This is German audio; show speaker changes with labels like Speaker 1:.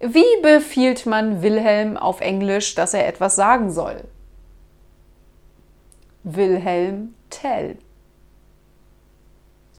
Speaker 1: Wie befiehlt man Wilhelm auf Englisch, dass er etwas sagen soll? Wilhelm tell.